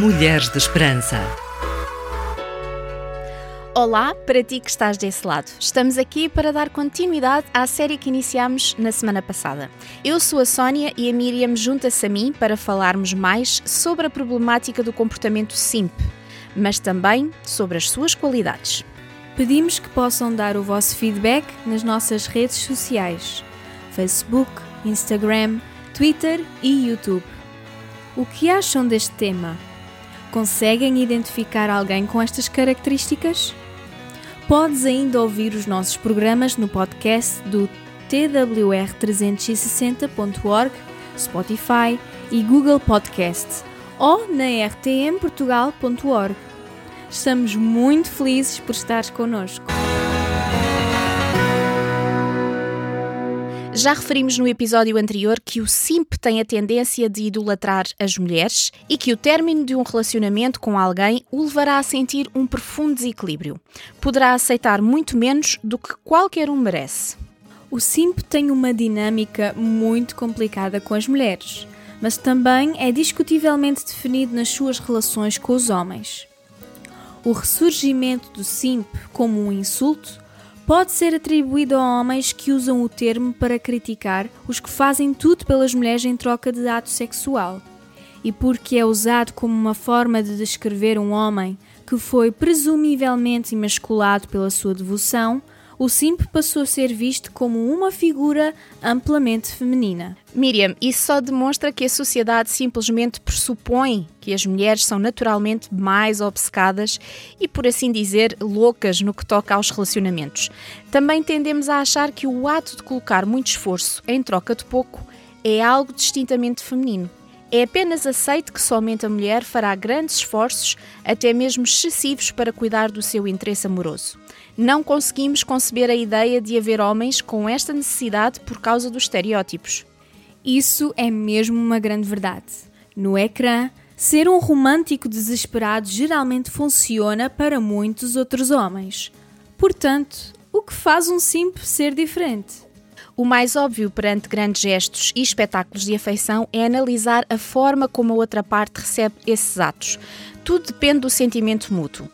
Mulheres de Esperança. Olá, para ti que estás desse lado. Estamos aqui para dar continuidade à série que iniciámos na semana passada. Eu sou a Sónia e a Miriam junta-se a mim para falarmos mais sobre a problemática do comportamento simp, mas também sobre as suas qualidades. Pedimos que possam dar o vosso feedback nas nossas redes sociais: Facebook, Instagram, Twitter e YouTube. O que acham deste tema? Conseguem identificar alguém com estas características? Podes ainda ouvir os nossos programas no podcast do twr360.org, Spotify e Google Podcast ou na rtmportugal.org. Estamos muito felizes por estares connosco. Já referimos no episódio anterior que o simp tem a tendência de idolatrar as mulheres e que o término de um relacionamento com alguém o levará a sentir um profundo desequilíbrio. Poderá aceitar muito menos do que qualquer um merece. O simp tem uma dinâmica muito complicada com as mulheres, mas também é discutivelmente definido nas suas relações com os homens. O ressurgimento do simp como um insulto pode ser atribuído a homens que usam o termo para criticar os que fazem tudo pelas mulheres em troca de ato sexual. E porque é usado como uma forma de descrever um homem que foi presumivelmente emasculado pela sua devoção, o simp passou a ser visto como uma figura amplamente feminina. Miriam, isso só demonstra que a sociedade simplesmente pressupõe que as mulheres são naturalmente mais obcecadas e, por assim dizer, loucas no que toca aos relacionamentos. Também tendemos a achar que o ato de colocar muito esforço em troca de pouco é algo distintamente feminino. É apenas aceito que somente a mulher fará grandes esforços, até mesmo excessivos, para cuidar do seu interesse amoroso. Não conseguimos conceber a ideia de haver homens com esta necessidade por causa dos estereótipos. Isso é mesmo uma grande verdade. No ecrã, ser um romântico desesperado geralmente funciona para muitos outros homens. Portanto, o que faz um simp ser diferente? O mais óbvio perante grandes gestos e espetáculos de afeição é analisar a forma como a outra parte recebe esses atos. Tudo depende do sentimento mútuo.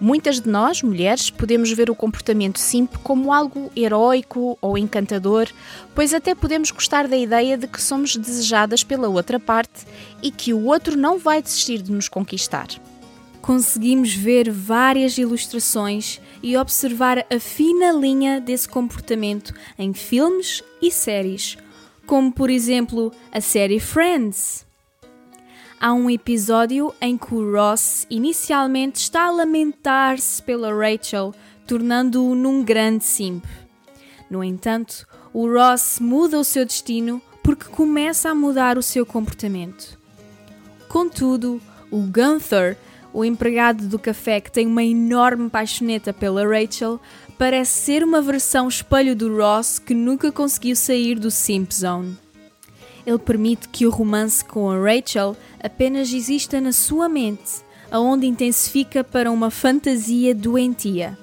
Muitas de nós, mulheres, podemos ver o comportamento simp como algo heróico ou encantador, pois até podemos gostar da ideia de que somos desejadas pela outra parte e que o outro não vai desistir de nos conquistar conseguimos ver várias ilustrações e observar a fina linha desse comportamento em filmes e séries, como por exemplo a série Friends. Há um episódio em que o Ross inicialmente está a lamentar-se pela Rachel, tornando-o num grande simp. No entanto, o Ross muda o seu destino porque começa a mudar o seu comportamento. Contudo, o Gunther o empregado do café que tem uma enorme paixoneta pela Rachel, parece ser uma versão espelho do Ross que nunca conseguiu sair do Simp Zone. Ele permite que o romance com a Rachel apenas exista na sua mente, aonde intensifica para uma fantasia doentia.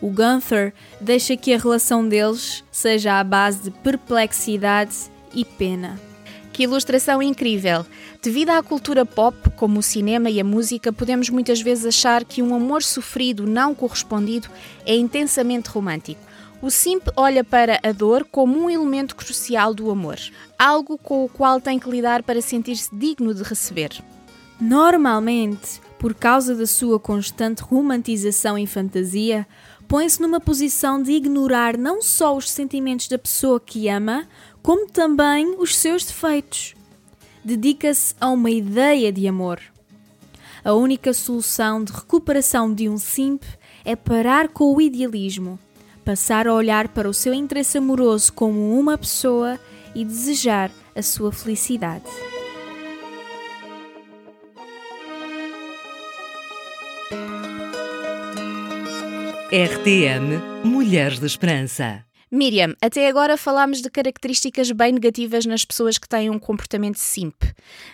O Gunther deixa que a relação deles seja à base de perplexidade e pena. Que ilustração incrível! Devido à cultura pop, como o cinema e a música, podemos muitas vezes achar que um amor sofrido não correspondido é intensamente romântico. O simp olha para a dor como um elemento crucial do amor, algo com o qual tem que lidar para sentir-se digno de receber. Normalmente, por causa da sua constante romantização e fantasia, põe-se numa posição de ignorar não só os sentimentos da pessoa que ama, como também os seus defeitos. Dedica-se a uma ideia de amor. A única solução de recuperação de um simp é parar com o idealismo, passar a olhar para o seu interesse amoroso como uma pessoa e desejar a sua felicidade. RTM Mulheres de Esperança Miriam, até agora falámos de características bem negativas nas pessoas que têm um comportamento simp.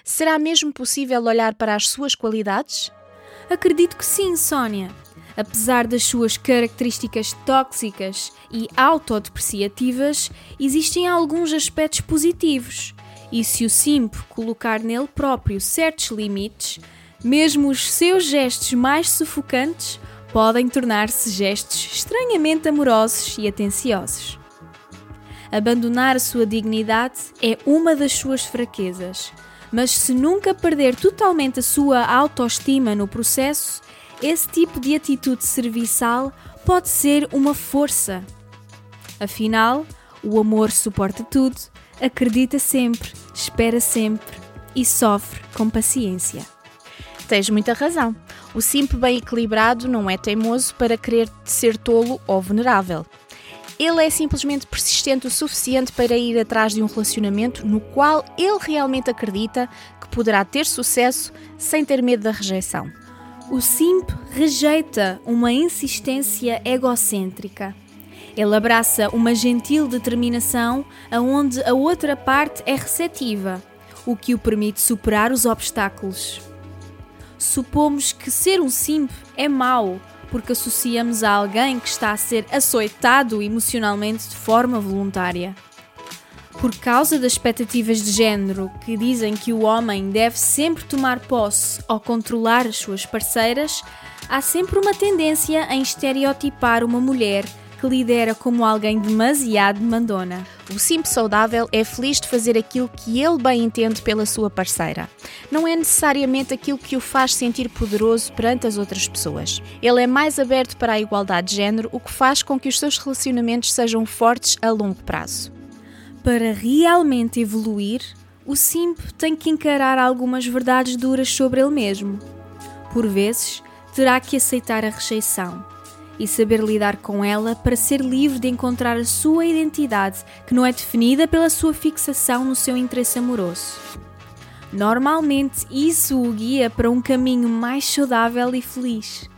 Será mesmo possível olhar para as suas qualidades? Acredito que sim, Sónia. Apesar das suas características tóxicas e autodepreciativas, existem alguns aspectos positivos. E se o simp colocar nele próprio certos limites, Mesmo os seus gestos mais sufocantes podem tornar-se gestos estranhamente amorosos e atenciosos. Abandonar a sua dignidade é uma das suas fraquezas, mas se nunca perder totalmente a sua autoestima no processo, esse tipo de atitude serviçal pode ser uma força. Afinal, o amor suporta tudo, acredita sempre, espera sempre e sofre com paciência. Tens muita razão. O simp bem equilibrado não é teimoso para querer ser tolo ou venerável. Ele é simplesmente persistente o suficiente para ir atrás de um relacionamento no qual ele realmente acredita que poderá ter sucesso sem ter medo da rejeição. O simp rejeita uma insistência egocêntrica. Ele abraça uma gentil determinação aonde a outra parte é receptiva, o que o permite superar os obstáculos. Supomos que ser um simp é mau, porque associamos a alguém que está a ser açoitado emocionalmente de forma voluntária. Por causa das expectativas de género que dizem que o homem deve sempre tomar posse ou controlar as suas parceiras, há sempre uma tendência em estereotipar uma mulher que lidera como alguém demasiado mandona. O simp saudável é feliz de fazer aquilo que ele bem entende pela sua parceira. Não é necessariamente aquilo que o faz sentir poderoso perante as outras pessoas. Ele é mais aberto para a igualdade de género, o que faz com que os seus relacionamentos sejam fortes a longo prazo. Para realmente evoluir, o simp tem que encarar algumas verdades duras sobre ele mesmo. Por vezes, terá que aceitar a rejeição e saber lidar com ela para ser livre de encontrar a sua identidade, que não é definida pela sua fixação no seu interesse amoroso. Normalmente, isso o guia para um caminho mais saudável e feliz.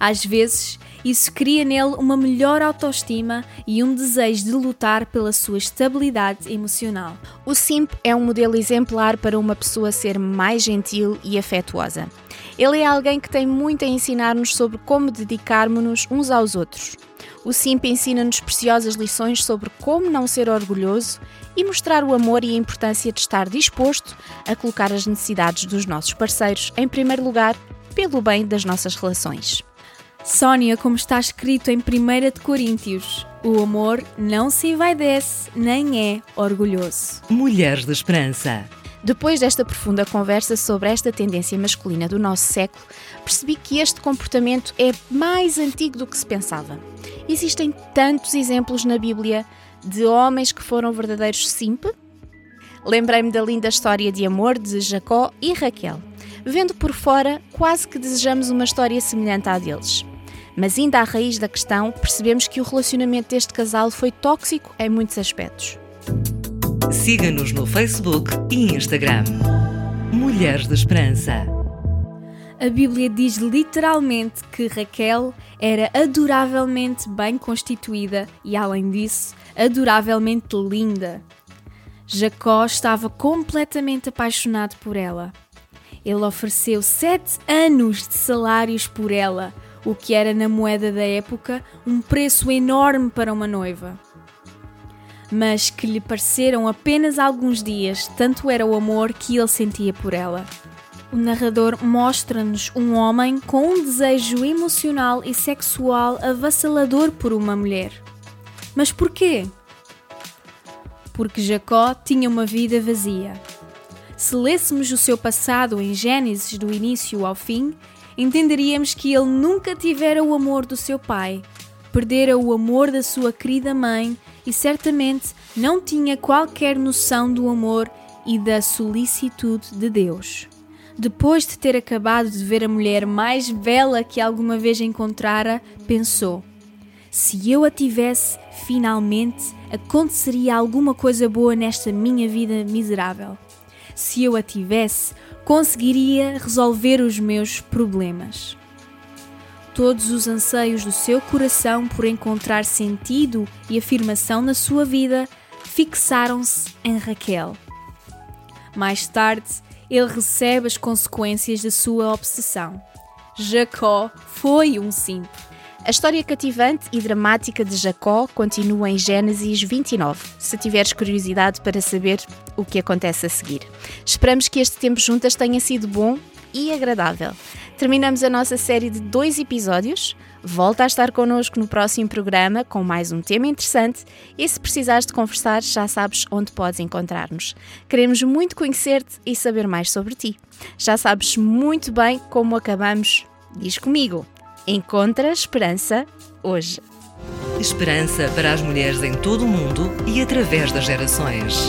Às vezes, isso cria nele uma melhor autoestima e um desejo de lutar pela sua estabilidade emocional. O Simp é um modelo exemplar para uma pessoa ser mais gentil e afetuosa. Ele é alguém que tem muito a ensinar-nos sobre como dedicarmos-nos uns aos outros. O Simp ensina-nos preciosas lições sobre como não ser orgulhoso e mostrar o amor e a importância de estar disposto a colocar as necessidades dos nossos parceiros em primeiro lugar pelo bem das nossas relações. Sónia, como está escrito em 1 de Coríntios, o amor não se envaidece nem é orgulhoso. Mulheres de Esperança. Depois desta profunda conversa sobre esta tendência masculina do nosso século, percebi que este comportamento é mais antigo do que se pensava. Existem tantos exemplos na Bíblia de homens que foram verdadeiros simp. Lembrei-me da linda história de amor de Jacó e Raquel. Vendo por fora, quase que desejamos uma história semelhante à deles. Mas ainda à raiz da questão, percebemos que o relacionamento deste casal foi tóxico em muitos aspectos. Siga-nos no Facebook e Instagram. Mulheres de Esperança. A Bíblia diz literalmente que Raquel era adoravelmente bem constituída e, além disso, adoravelmente linda. Jacó estava completamente apaixonado por ela. Ele ofereceu sete anos de salários por ela, o que era na moeda da época um preço enorme para uma noiva. Mas que lhe pareceram apenas alguns dias, tanto era o amor que ele sentia por ela. O narrador mostra-nos um homem com um desejo emocional e sexual avassalador por uma mulher. Mas porquê? Porque Jacó tinha uma vida vazia. Se lêssemos o seu passado em Gênesis do início ao fim, entenderíamos que ele nunca tivera o amor do seu pai, perdera o amor da sua querida mãe e certamente não tinha qualquer noção do amor e da solicitude de Deus. Depois de ter acabado de ver a mulher mais bela que alguma vez encontrara, pensou: se eu a tivesse, finalmente aconteceria alguma coisa boa nesta minha vida miserável. Se eu a tivesse, conseguiria resolver os meus problemas. Todos os anseios do seu coração por encontrar sentido e afirmação na sua vida fixaram-se em Raquel. Mais tarde, ele recebe as consequências da sua obsessão. Jacó foi um simples. A história cativante e dramática de Jacó continua em Gênesis 29, se tiveres curiosidade para saber o que acontece a seguir. Esperamos que este tempo juntas tenha sido bom e agradável. Terminamos a nossa série de dois episódios. Volta a estar connosco no próximo programa com mais um tema interessante e se precisares de conversar, já sabes onde podes encontrar-nos. Queremos muito conhecer-te e saber mais sobre ti. Já sabes muito bem como acabamos. Diz comigo: encontra esperança hoje. Esperança para as mulheres em todo o mundo e através das gerações.